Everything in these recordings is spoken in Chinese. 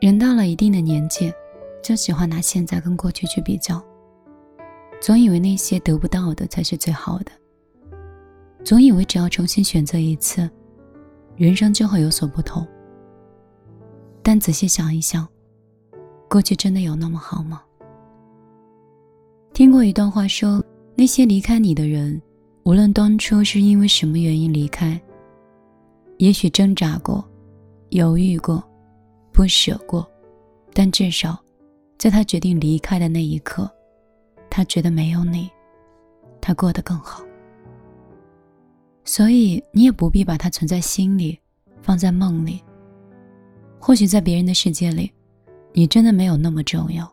人到了一定的年纪，就喜欢拿现在跟过去去比较，总以为那些得不到的才是最好的，总以为只要重新选择一次，人生就会有所不同。但仔细想一想，过去真的有那么好吗？听过一段话，说那些离开你的人，无论当初是因为什么原因离开，也许挣扎过，犹豫过，不舍过，但至少，在他决定离开的那一刻，他觉得没有你，他过得更好。所以你也不必把他存在心里，放在梦里。或许在别人的世界里，你真的没有那么重要。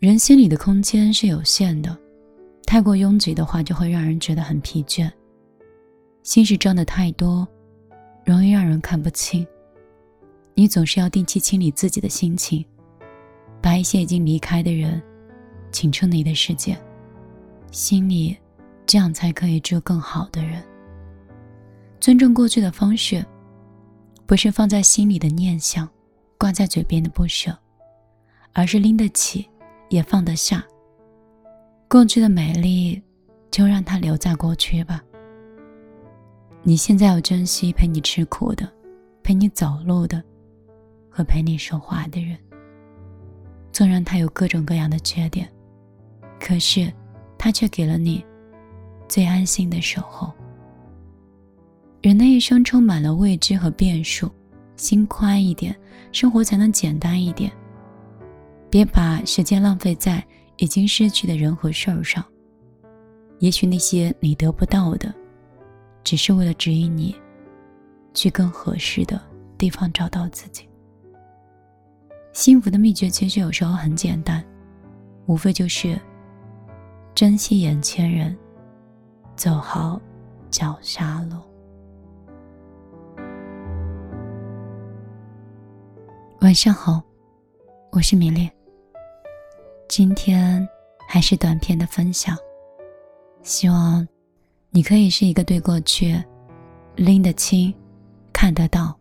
人心里的空间是有限的，太过拥挤的话，就会让人觉得很疲倦。心事装的太多，容易让人看不清。你总是要定期清理自己的心情，把一些已经离开的人，请出你的世界，心里，这样才可以住更好的人。尊重过去的方式。不是放在心里的念想，挂在嘴边的不舍，而是拎得起，也放得下。过去的美丽，就让它留在过去吧。你现在要珍惜陪你吃苦的，陪你走路的，和陪你说话的人。纵然他有各种各样的缺点，可是他却给了你最安心的守候。人的一生充满了未知和变数，心宽一点，生活才能简单一点。别把时间浪费在已经失去的人和事儿上。也许那些你得不到的，只是为了指引你，去更合适的地方找到自己。幸福的秘诀其实有时候很简单，无非就是珍惜眼前人，走好脚下路。晚上好，我是米粒。今天还是短片的分享，希望你可以是一个对过去拎得清、看得到、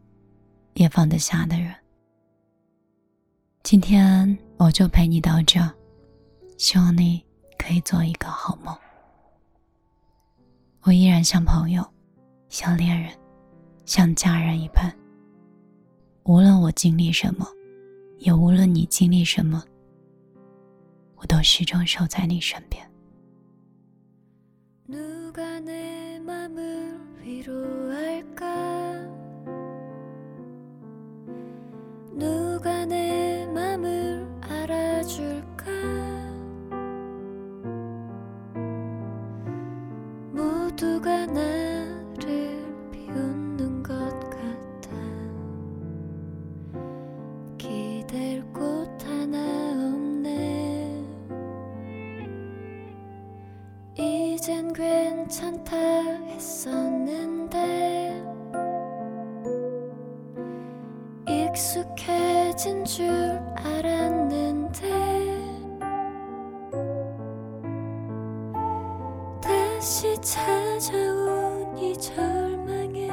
也放得下的人。今天我就陪你到这，希望你可以做一个好梦。我依然像朋友、像恋人、像家人一般。无论我经历什么，也无论你经历什么，我都始终守在你身边。 순간의 마음을 위로 괜찮다 했었는데 익숙해진 줄 알았는데 다시 찾아온 이 절망에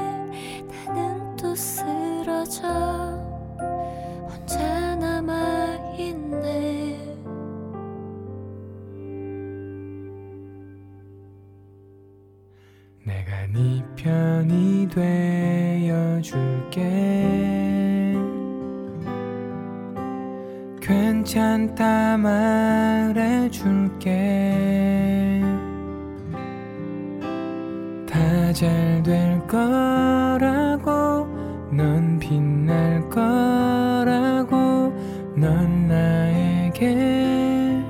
나는 또 쓰러져 괜찮다 말해줄게. 잘될 거라고 넌 빛날 거라고 넌 나에게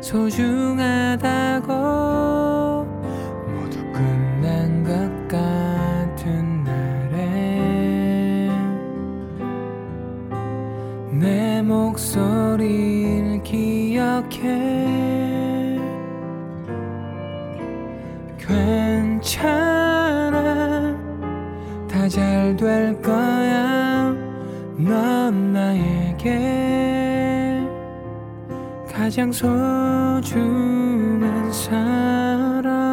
소중하다고 기억해. 괜찮아. 다 잘 될 거야. 넌 나에게. 가장 소중한 사람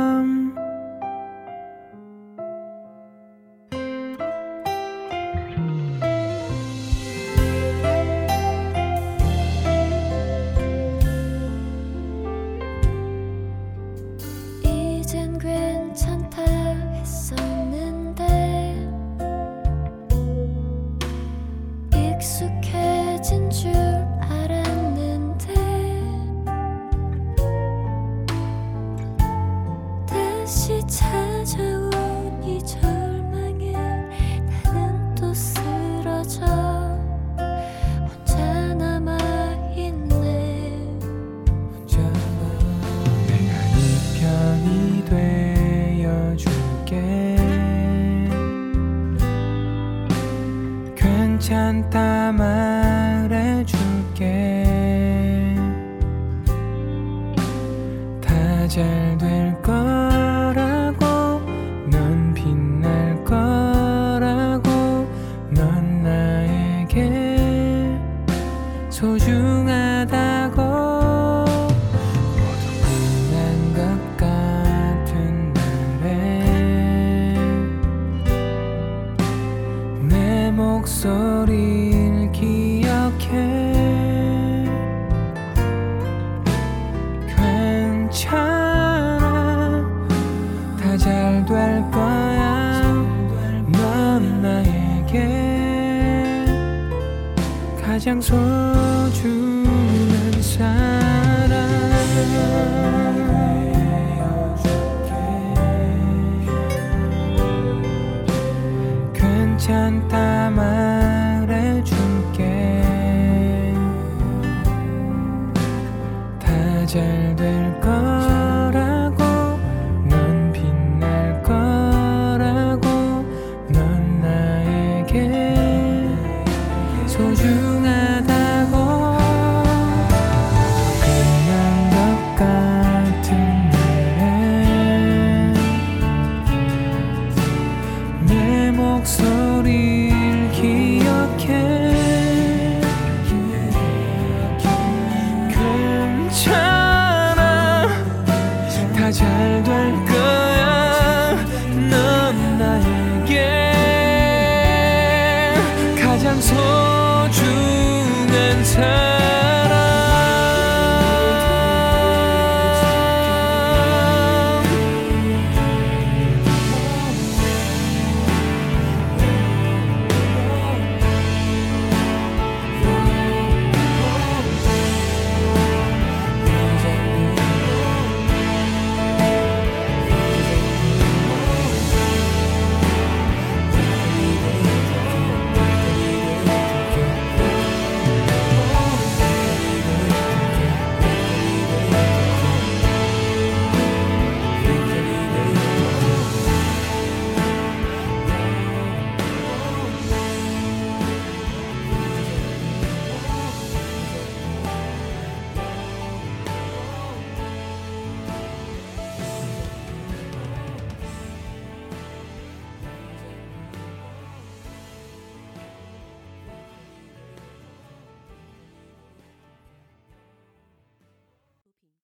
시 찾아온 이 절망에 나는 또 쓰러져. 혼자 남아있네. 혼자 남아 내가 네 편이 돼. 가장 소중한 사랑 괜찮다 말해줄게. 다 잘 될 and time.